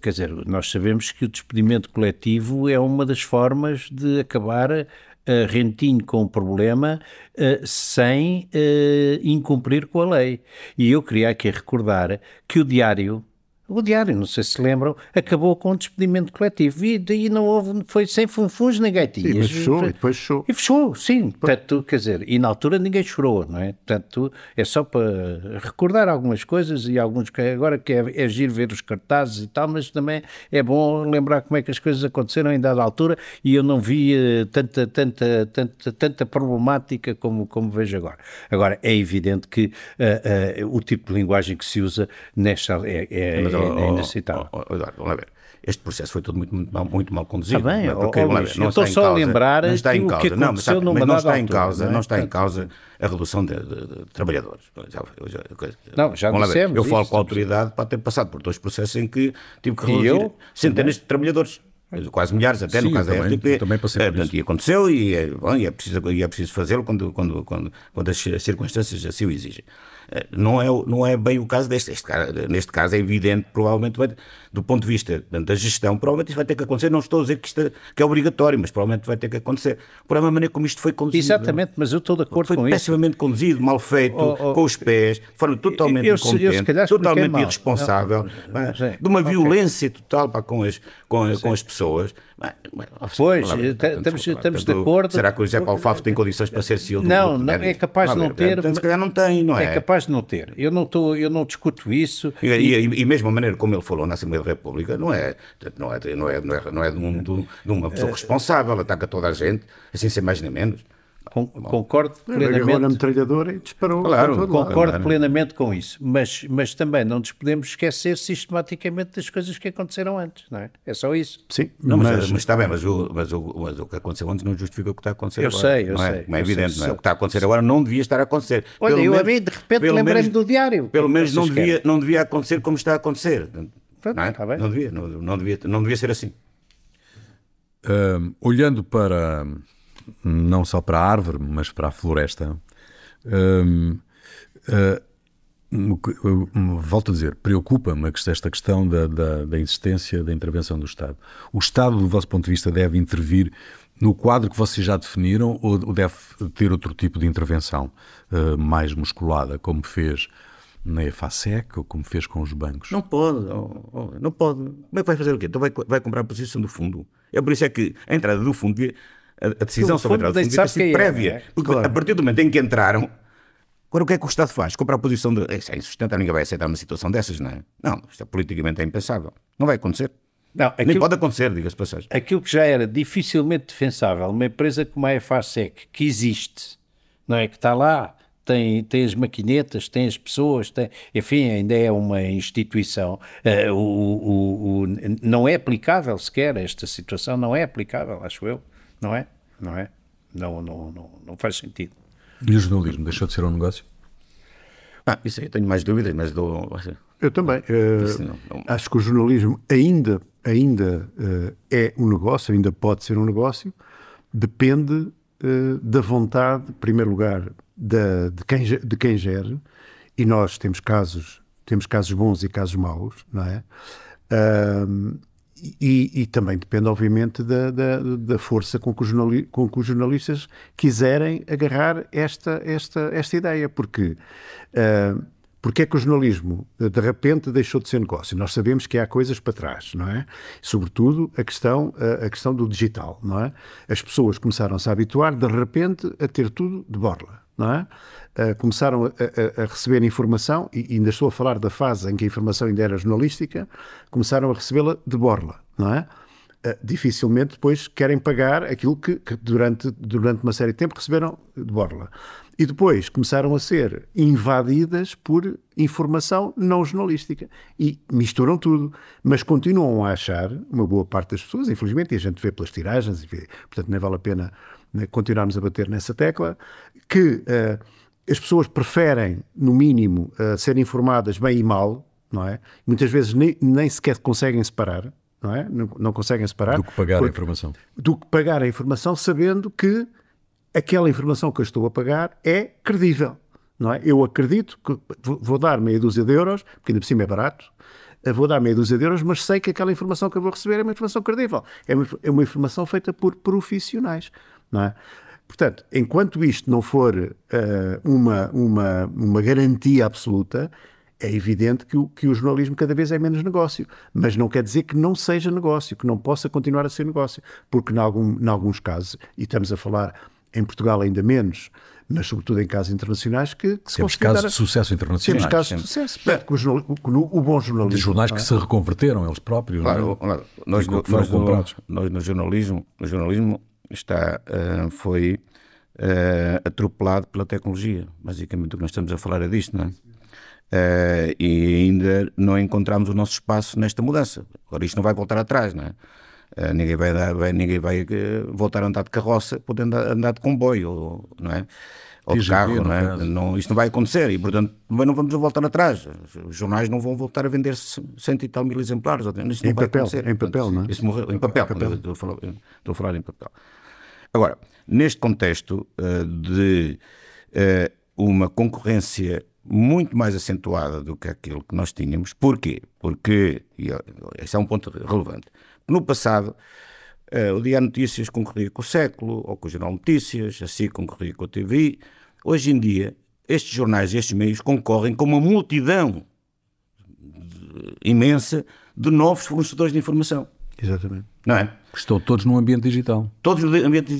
quer dizer, nós sabemos que o despedimento coletivo é uma das formas de acabar uh, rentinho com problema uh, sem uh, incumprir com a lei. E eu queria aqui recordar que o diário o Diário, não sei se lembram, acabou com o despedimento coletivo e daí não houve, foi sem funfuns nem gaitinhas. Sim, mas fechou e depois fechou. E fechou, sim. Portanto, quer dizer, e na altura ninguém chorou, não é? Portanto, é só para recordar algumas coisas e alguns que agora que é, é giro ver os cartazes e tal, mas também é bom lembrar como é que as coisas aconteceram em dada altura e eu não vi uh, tanta, tanta, tanta, tanta problemática como, como vejo agora. Agora, é evidente que uh, uh, o tipo de linguagem que se usa nesta é, é, é é inaceitável. Oh, oh, Eduardo, vamos lá ver. Este processo foi todo muito, muito, mal, muito mal conduzido. Está bem, porque, oh, Luís, não estou só causa, a lembrar não está em causa, que não, mas, sabe, mas não está em causa, é? não está em causa a redução de, de, de trabalhadores. Já, já, não, já dissemos Eu falo com a autoridade para ter passado por dois processos em que tive que reduzir eu, centenas de trabalhadores quase milhares, até Sim, no caso também, da RTP. Também passei por isso. E aconteceu e, é, bom, e é preciso, e é preciso fazê-lo quando, quando, quando, quando as circunstâncias assim o exigem. Eh, não é, não é bem o caso deste. Este, neste caso é evidente, provavelmente, vai, do ponto de vista da gestão, provavelmente isto vai ter que acontecer. Não estou a dizer que isto é, que é obrigatório, mas provavelmente vai ter que acontecer. Por a maneira como isto foi conduzido. Exatamente, mas eu estou de acordo foi com isso. Foi pessimamente conduzido, mal feito, oh, oh, com os pés, de forma totalmente eu, incompetente, eu, totalmente irresponsável, não, não, de uma violência okay. total para, com, as, com, com as pessoas. Pois, estamos, estamos de acordo. Será que o José Paulo Fafo tem condições para ser CEO do Não, não é capaz de não ter. Se calhar não tem, não é? É capaz de não ter. Eu não, eu não discuto isso. E, e, e, mesmo a maneira como ele falou na Assembleia da República não é, não é, não é, não é, não é de, um, de uma pessoa responsável, ataca toda a gente, assim sem mais nem menos. Concordo plenamente. Na metralhadora e disparou. Claro, concordo lado. plenamente com isso. Mas, mas também não nos podemos esquecer sistematicamente das coisas que aconteceram antes, não é? É só isso. Sim, não, mas, mas, mas está bem, mas o, mas, o, mas o que aconteceu antes não justifica o que está a acontecer eu agora. Sei, eu não é? sei, Como é evidente, sei, não é? O que está a acontecer agora não devia estar a acontecer. Olha, pelo eu menos, a mim de repente lembrei-me do diário. Pelo menos não devia, não devia acontecer como está a acontecer. Pronto, não, é? Tá não, devia, não, não, devia, não devia ser assim. Uh, olhando para não só para a árvore, mas para a floresta. Um, uh, volto a dizer, preocupa-me esta questão da, da, da, existência da intervenção do Estado. O Estado, do vosso ponto de vista, deve intervir no quadro que vocês já definiram ou deve ter outro tipo de intervenção uh, mais musculada, como fez na EFASEC ou como fez com os bancos? Não pode, oh, oh, não pode. Como é que vai fazer o quê? Então vai, vai comprar a posição do fundo. É por isso é que a entrada do fundo a, decisão sobre a entrada do fundo devia ter prévia. É, porque claro. a partir do momento em que entraram, agora o que é que o Estado faz? Comprar a posição de. Isso é insustentável, ninguém vai aceitar uma situação dessas, não é? Não, isto é politicamente é impensável. Não vai acontecer. Não, aquilo, Nem pode acontecer, diga-se passagem. Aquilo que já era dificilmente defensável, uma empresa como a EFASEC, que existe, não é? Que está lá, tem, tem as maquinetas, tem as pessoas, tem, enfim, ainda é uma instituição. Uh, o, o, o, não é aplicável sequer esta situação, não é aplicável, acho eu, não é? Não é? Não, não, não, não faz sentido. E o jornalismo deixou de ser um negócio? Ah, isso aí tenho mais dúvidas, mas dou. Eu também. Uh, não, não. Acho que o jornalismo ainda, ainda uh, é um negócio, ainda pode ser um negócio, depende uh, da vontade, em primeiro lugar, da, de, quem, de quem gere, e nós temos casos, temos casos bons e casos maus, não é? E, e, também depende, obviamente, da, da, da força com que, com que, os jornalistas quiserem agarrar esta, esta, esta ideia, porque uh, porque é que o jornalismo de repente deixou de ser negócio? Nós sabemos que há coisas para trás, não é? Sobretudo a questão, a, questão do digital, não é? As pessoas começaram-se a habituar de repente a ter tudo de borla, é? Uh, começaram a, a, a, receber informação, e ainda estou a falar da fase em que a informação ainda era jornalística, começaram a recebê-la de borla, não é? Uh, dificilmente depois querem pagar aquilo que, que, durante, durante uma série de tempo receberam de borla. E depois começaram a ser invadidas por informação não jornalística. E misturam tudo. Mas continuam a achar, uma boa parte das pessoas, infelizmente, e a gente vê pelas tiragens, vê, portanto nem vale a pena né, continuarmos a bater nessa tecla, que uh, as pessoas preferem, no mínimo, uh, ser informadas bem e mal, não é? Muitas vezes nem, nem sequer conseguem separar, não é? Não, não conseguem separar. Do que pagar a informação. Do que pagar a informação, sabendo que aquela informação que eu estou a pagar é credível. Não é? Eu acredito que vou dar meia dúzia de euros, porque ainda por cima é barato, eh, vou dar meia dúzia de euros, mas sei que aquela informação que eu vou receber é uma informação credível. É uma, é uma informação feita por profissionais. Não é? Portanto, enquanto isto não for uh, uma, uma, uma garantia absoluta, é evidente que o, que o jornalismo cada vez é menos negócio. Mas não quer dizer que não seja negócio, que não possa continuar a ser negócio. Porque, em, algum, em alguns casos, e estamos a falar em Portugal ainda menos, mas sobretudo em casos internacionais que, que se Temos casos de sucesso internacionais. Temos casos de sucesso. É. O, jornal, o, o, bom jornalismo. De jornais que é? se reconverteram eles próprios. Claro, não é? nós, no, nós, no, nós no jornalismo, no jornalismo está, uh, foi uh, atropelado pela tecnologia. Basicamente o que nós estamos a falar é disto, não é? Uh, e ainda não encontramos o nosso espaço nesta mudança. Agora isto não vai voltar atrás, não é? Uh, ninguém vai, dar, vai, ninguém vai uh, voltar a andar de carroça, podendo andar, andar de comboio, não é? Ou de carro, não é? Não, isto não vai acontecer e, portanto, também não vamos voltar atrás. Os jornais não vão voltar a vender cento e tal mil exemplares. Isto em papel, em papel, não é? Isso morreu, em papel, papel. Estou, a falar, estou a falar em papel. Agora, neste contexto uh, de uma concorrência muito mais acentuada do que aquilo que nós tínhamos. Porquê? Porque, e esse é um ponto relevante, no passado, uh, o Diário Notícias concorria com o Século, ou com o Jornal Notícias, assim concorria com a TV. Hoje em dia, estes jornais e estes meios concorrem com uma multidão imensa de novos fornecedores de informação. Exatamente. Não é? Estão todos no ambiente digital. Todos no ambiente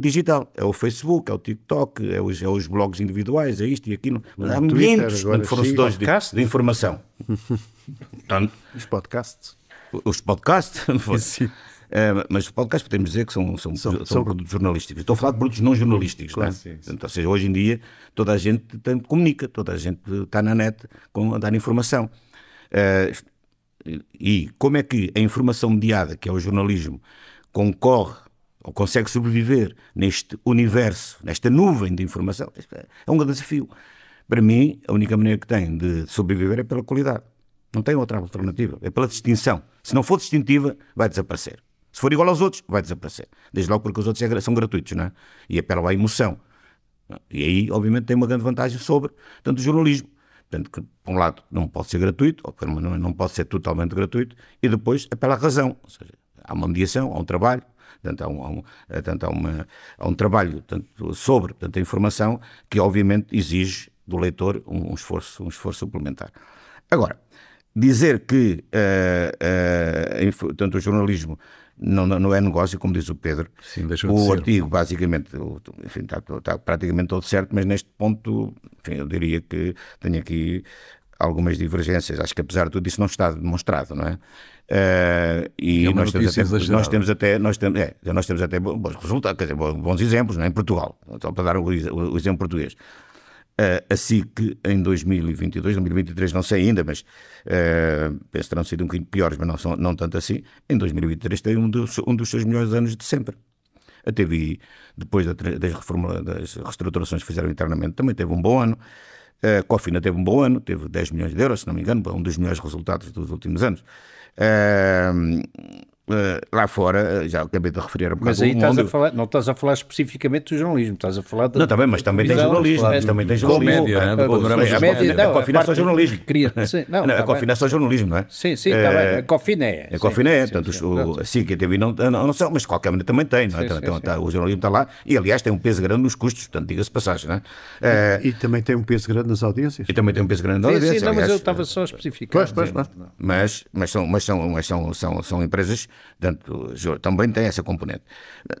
digital. É o Facebook, é o TikTok, é os, é os blogs individuais, é isto e aquilo. Há milhares de fornecedores de, de, informação. Portanto, os podcasts os podcasts, é, mas os podcasts podemos dizer que são, são, são, são, são produtos jornalísticos. Estou a falar de produtos não jornalísticos. Claro, sim, sim. Então, ou seja, hoje em dia toda a gente tem, comunica, toda a gente está na net com, a dar informação. Uh, e como é que a informação mediada, que é o jornalismo, concorre ou consegue sobreviver neste universo, nesta nuvem de informação, é um grande desafio. Para mim, a única maneira que tem de sobreviver é pela qualidade. Não tem outra alternativa. É pela distinção. Se não for distintiva, vai desaparecer. Se for igual aos outros, vai desaparecer. Desde logo porque os outros é são gratuitos, não é? E apela à emoção. E aí, obviamente, tem uma grande vantagem sobre, tanto o jornalismo. Portanto, que, por um lado, não pode ser gratuito, ou não pode ser totalmente gratuito, e depois apela à razão. Ou seja, há uma mediação, há um trabalho, portanto, há um, há um, há uma, há um trabalho portanto, sobre portanto, a informação que, obviamente, exige do leitor um, um esforço, um esforço suplementar. Agora, dizer que uh, uh, tanto o jornalismo não, não é negócio, como diz o Pedro. Sim, o artigo, basicamente, enfim, está, está, praticamente todo certo, mas neste ponto, enfim, eu diria que tenho aqui algumas divergências. Acho que apesar de tudo isso não está demonstrado, não é? Uh, e é nós, temos até, nós temos até nós temos, é, nós temos até bons resultados, quer dizer, bons exemplos não é? em Portugal, só para dar o, o exemplo português. A SIC em 2022, 2023 não sei ainda, mas uh, penso terão sido um bocadinho piores, mas não, são, não tanto assim. Em 2023 tem um dos, um dos seus melhores anos de sempre. A TVI, depois das, reforma, das reestruturações que fizeram internamente, também teve um bom ano. A Cofina teve um bom ano, teve 10 milhões de euros, se não me engano, um dos melhores resultados dos últimos anos. Uh, Uh, lá fora, já acabei de referir um bocado. Mas aí estás a falar, não estás a falar especificamente do jornalismo, estás a falar Não, também, mas também tem jornalismo, mas também tem jornalismo. Média, né? a, não, a Cofina é só jornalismo. Queria, sim, não, não, a Cofina é só jornalismo, não é? Sim, sim, está bem. A Cofina é. A Cofina é, portanto, o, sim, que a TV não, não, não são, mas de qualquer maneira também tem, não é? Sim, então, sim, tá, o jornalismo está lá e, aliás, tem um peso grande nos custos, portanto, diga-se passagem, não é? E, também tem um peso grande nas audiências. E também tem um peso grande nas audiências. Sim, não, mas eu estava só a especificar. Mas, mas, são, mas, são, mas são, são, são empresas, portanto, também tem essa componente.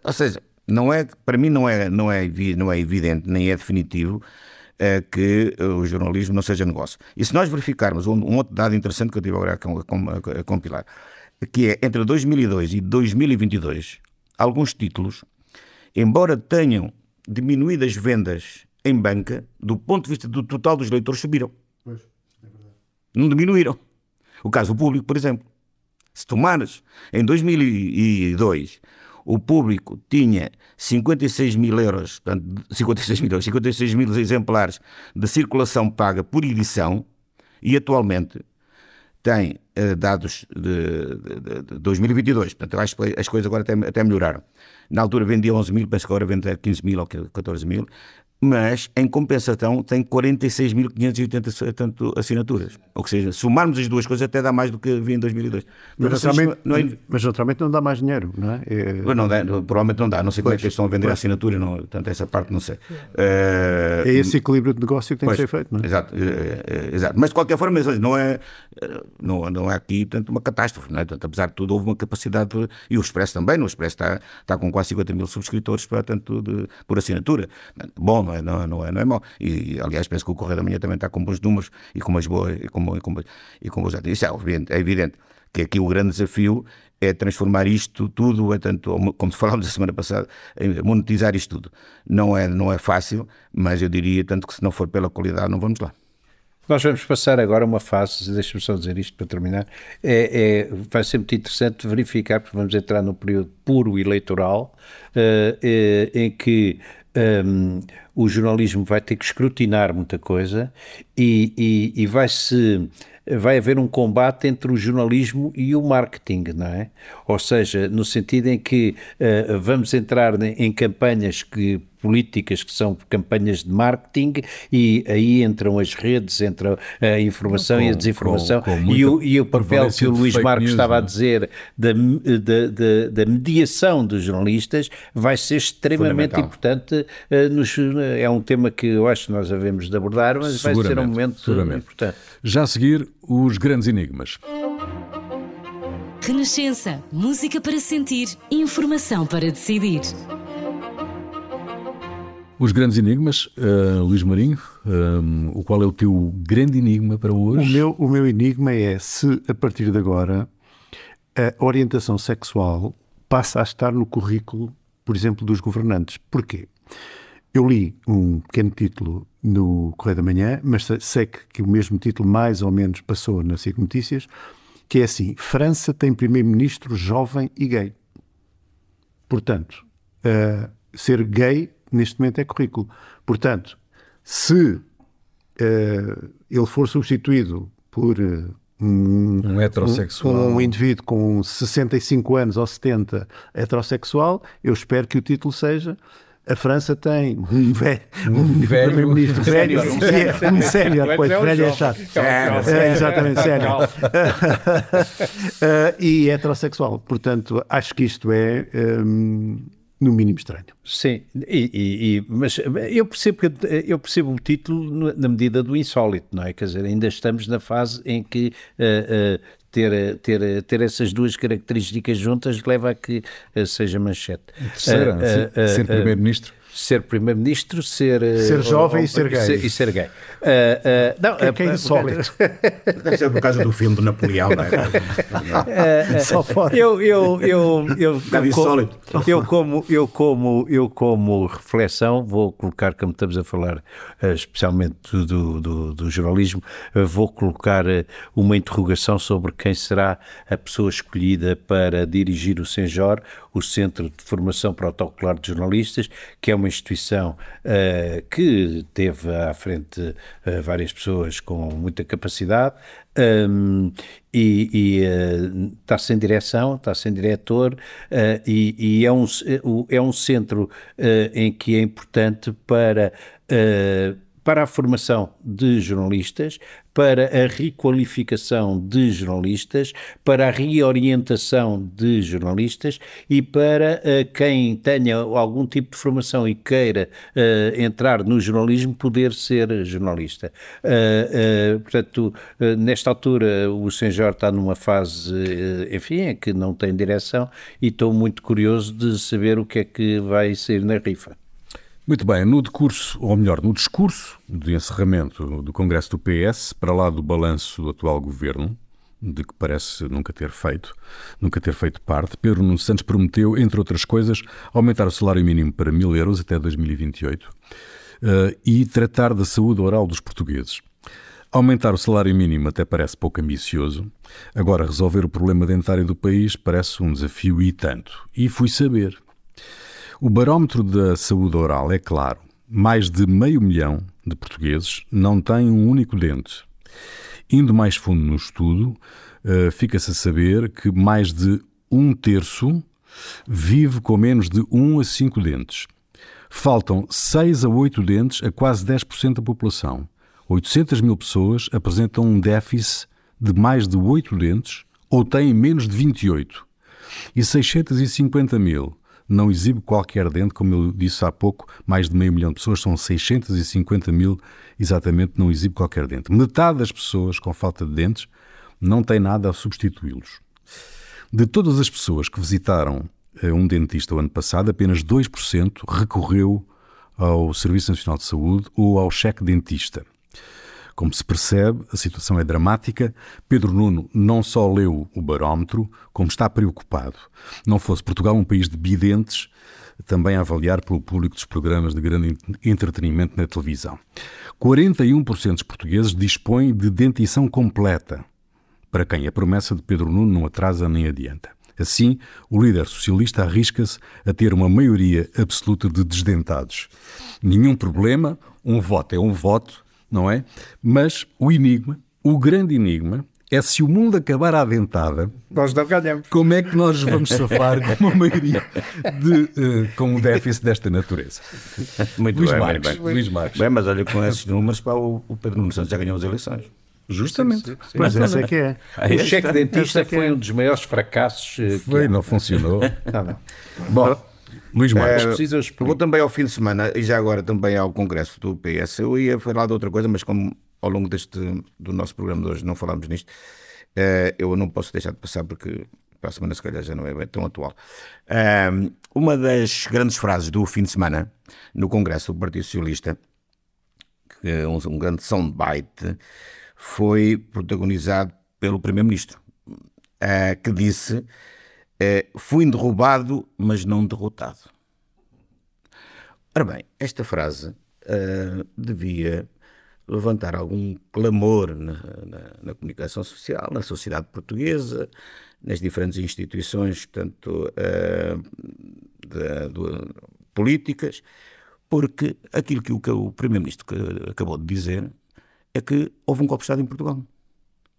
Ou seja, não é, para mim não é, não, é, não é evidente, nem é definitivo é, que o jornalismo não seja negócio. E se nós verificarmos um, um outro dado interessante que eu tive agora a, compilar, que é entre 2002 e 2022, alguns títulos, embora tenham diminuído as vendas em banca, do ponto de vista do total dos leitores, subiram. Pois, é verdade. Não diminuíram. O caso do público, por exemplo. Se tomares, em 2002, o público tinha 56 mil euros, portanto, 56 mil, 56 mil exemplares de circulação paga por edição e atualmente tem uh, dados de, de, de, 2022, portanto, acho que as coisas agora até, até melhoraram. Na altura vendia 11 mil, penso que agora vende 15 mil ou 14 mil, mas em compensação tem 46.580 assinaturas. Ou seja, somarmos as duas coisas até dá mais do que havia em 2002. Mas, naturalmente, não é... mas naturalmente não dá mais dinheiro, não é? é... Não dá, provavelmente não dá. Não sei pois, como é que eles estão a vender pois. a assinatura, não, portanto, essa parte não sei. Uh... É esse equilíbrio de negócio que tem pois, que ser feito, não é? Exato, uh, exato. Mas de qualquer forma, não é, não, não é aqui portanto, uma catástrofe, não é? Portanto, apesar de tudo, houve uma capacidade, de... e o Expresso também, no Expresso está, está com quase 50 mil subscritores portanto, de, por assinatura. Bom, não é, não, não é, não é mau. E, aliás, penso que o Correio da Manhã também está com bons números e com umas boas, e com, e com, e com bons Isso é evidente, é evidente que aqui o grande desafio é transformar isto tudo, é tanto, como falámos a semana passada, monetizar isto tudo. Não é, não é fácil, mas eu diria tanto que se não for pela qualidade, não vamos lá. Nós vamos passar agora uma fase, deixa-me só dizer isto para terminar, é, é, vai ser muito interessante verificar, porque vamos entrar num período puro eleitoral, uh, em que um, o jornalismo vai ter que escrutinar muita coisa e, e, e vai-se vai haver um combate entre o jornalismo e o marketing, não é? Ou seja, no sentido em que uh, vamos entrar em campanhas que políticas que são campanhas de marketing e aí entram as redes, entra a informação com, e a desinformação com, com e, o, e o papel que o Luís Marcos news, estava não? a é? dizer da, da, da, da, mediação dos jornalistas vai ser extremamente importante. Uh, nos, é um tema que eu acho que nós havemos de abordar, mas vai ser um momento importante. Já a seguir, os grandes enigmas. Renascença, música para sentir, informação para decidir. Os grandes enigmas, uh, Luís Marinho, um, o qual é o teu grande enigma para hoje? O meu, o meu enigma é se, a partir de agora, a orientação sexual passa a estar no currículo, por exemplo, dos governantes. Porquê? Eu li um pequeno título no Correio da Manhã, mas sei que, que o mesmo título mais ou menos passou na SIC Notícias, que é assim, França tem primeiro-ministro jovem e gay. Portanto, uh, ser gay neste momento é currículo. Portanto, se uh, ele for substituído por uh, um, um heterossexual, um, um, indivíduo com 65 anos ou 70 heterossexual, eu espero que o título seja a França tem um velho, um velho primeiro-ministro velho, um sénior, pois velho é chato. É, exatamente, sénior. uh, e heterossexual. Portanto, acho que isto é. Um, no mínimo estranho. Sim, e, e, mas eu percebo, que, eu percebo o título na medida do insólito, não é? Quer dizer, ainda estamos na fase em que uh, uh, ter, ter, ter essas duas características juntas leva a que uh, seja manchete. terceira, ser primeiro-ministro. Ser primeiro-ministro, ser ser jovem ou, e ser gay ser, e ser gay. Uh, uh, não, que, é que é insólito. Deve ser por causa do filme do Napoleão, não é? Só pode. Eu, eu, eu, eu, um eu, como, eu como eu como reflexão vou colocar, como estamos a falar, especialmente do, do, do jornalismo, vou colocar uma interrogação sobre quem será a pessoa escolhida para dirigir o Senjor, o Centro de Formação Protocolar de Jornalistas, que é uma instituição uh, que teve à frente uh, várias pessoas com muita capacidade um, e, e uh, está sem direção, está sem diretor e, e, é, um, é um centro em que é importante para para a formação de jornalistas, para a requalificação de jornalistas, para a reorientação de jornalistas e para uh, quem tenha algum tipo de formação e queira uh, entrar no jornalismo poder ser jornalista. Uh, portanto, nesta altura o Senjor está numa fase, enfim, em que não tem direção e estou muito curioso de saber o que é que vai sair na rifa. Muito bem, no decurso, ou melhor, no discurso de encerramento do Congresso do PS, para lá do balanço do atual governo, de que parece nunca ter feito, nunca ter feito parte, Pedro Nuno Santos prometeu, entre outras coisas, aumentar o salário mínimo para mil euros até 2028 uh, eh, e tratar da saúde oral dos portugueses. Aumentar o salário mínimo até parece pouco ambicioso. Agora, resolver o problema dentário do país parece um desafio e tanto. E fui saber. O barómetro da saúde oral é claro. Mais de meio milhão de portugueses não têm um único dente. Indo mais fundo no estudo, uh, fica-se a saber que mais de um terço vive com menos de 1 a 5 dentes. Faltam 6 a 8 dentes a quase 10% da população. 800 mil pessoas apresentam um déficit de mais de 8 dentes ou têm menos de 28. E 650 mil não exibe qualquer dente, como eu disse há pouco, mais de meio milhão de pessoas, são 650 mil exatamente, não exibe qualquer dente. Metade das pessoas com falta de dentes não tem nada a substituí-los. De todas as pessoas que visitaram eh, um dentista o ano passado, apenas 2% recorreu ao Serviço Nacional de Saúde ou ao cheque dentista. Como se percebe, a situação é dramática. Pedro Nuno não só leu o barómetro, como está preocupado. Não fosse Portugal um país de bidentes, também a avaliar pelo público dos programas de grande entretenimento na televisão. 41% dos portugueses dispõem de dentição completa, para quem a promessa de Pedro Nuno não atrasa nem adianta. Assim, o líder socialista arrisca-se a ter uma maioria absoluta de desdentados. Nenhum problema, um voto é um voto, não é? Mas o enigma, o grande enigma, é se o mundo acabar à dentada, nós não ganhamos. Como é que nós vamos safar com uma maioria de, uh, com um déficit desta natureza? Muito Luís bem, Marques, bem, bem. Luís Marques. Bem, mas olha, com esses números, para o, Pedro Nuno Santos já ganhou as eleições. Justamente. Sim, sim, sim. Mas essa é que é. O cheque dentista foi é. um dos maiores fracassos. Eh, foi, não funcionou. Tá bem. Bom, Luís Marques, é, precisas. Vou também ao fim de semana e já agora também ao Congresso do PS. Eu ia falar de outra coisa, mas como ao longo deste do nosso programa de hoje não falámos nisto, uh, eu não posso deixar de passar porque para a semana se calhar já não é tão atual. Uh, uma das grandes frases do fim de semana no Congresso do Partido Socialista, que é um, um grande soundbite, foi protagonizado pelo Primeiro-Ministro, uh, que disse é, fui derrubado, mas não derrotado. Ora bem, esta frase uh, devia levantar algum clamor na, na, na, comunicação social, na sociedade portuguesa, nas diferentes instituições, tanto uh, de, políticas, porque aquilo que o, o Primeiro-Ministro acabou de dizer é que houve um golpe de Estado em Portugal.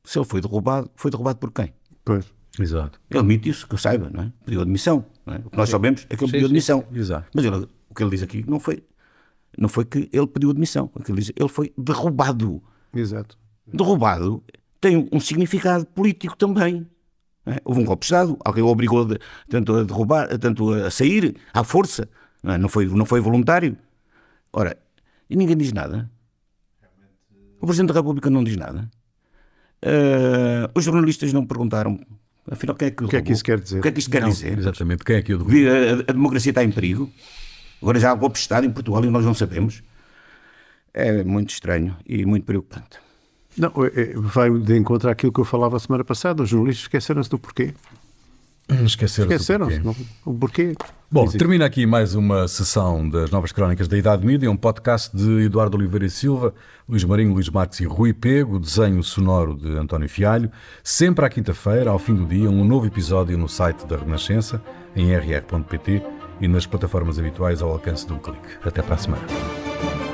Se ele foi derrubado, foi derrubado por quem? Pois. Exato. Ele admite isso, que eu saiba, não é? Pediu admissão. É? O que nós sabemos é que ele sim, pediu admissão. Sim. Exato. Mas ele, o que ele diz aqui não foi, não foi que ele pediu admissão. O que ele diz, ele foi derrubado. Exato. Derrubado tem um significado político também. É? Houve um golpe de Estado, alguém o obrigou de, tanto a derrubar, tanto a sair à força. Não, é? não, foi, não foi voluntário. Ora, e ninguém diz nada. O Presidente da República não diz nada. Uh, os jornalistas não perguntaram Afinal, quem é que o que é que isso quer dizer? O que é que isto quer não, dizer? Exatamente, quem é que o a, a democracia está em perigo? Agora já há golpe de Estado em Portugal e nós não sabemos. É muito estranho e muito preocupante. Não, é, é, vai de encontro àquilo que eu falava a semana passada. Os jornalistas esqueceram-se do porquê. Esqueceram-se. Esqueceram-se. O porquê. Bom, termina aqui mais uma sessão das Novas Crónicas da Idade Mídia, um podcast de Eduardo Oliveira e Silva, Luís Marinho, Luís Marques e Rui Pego, desenho sonoro de António Fialho. Sempre à quinta-feira, ao fim do dia, um novo episódio no site da Renascença, em rr.pt e nas plataformas habituais ao alcance de um clique. Até para a semana.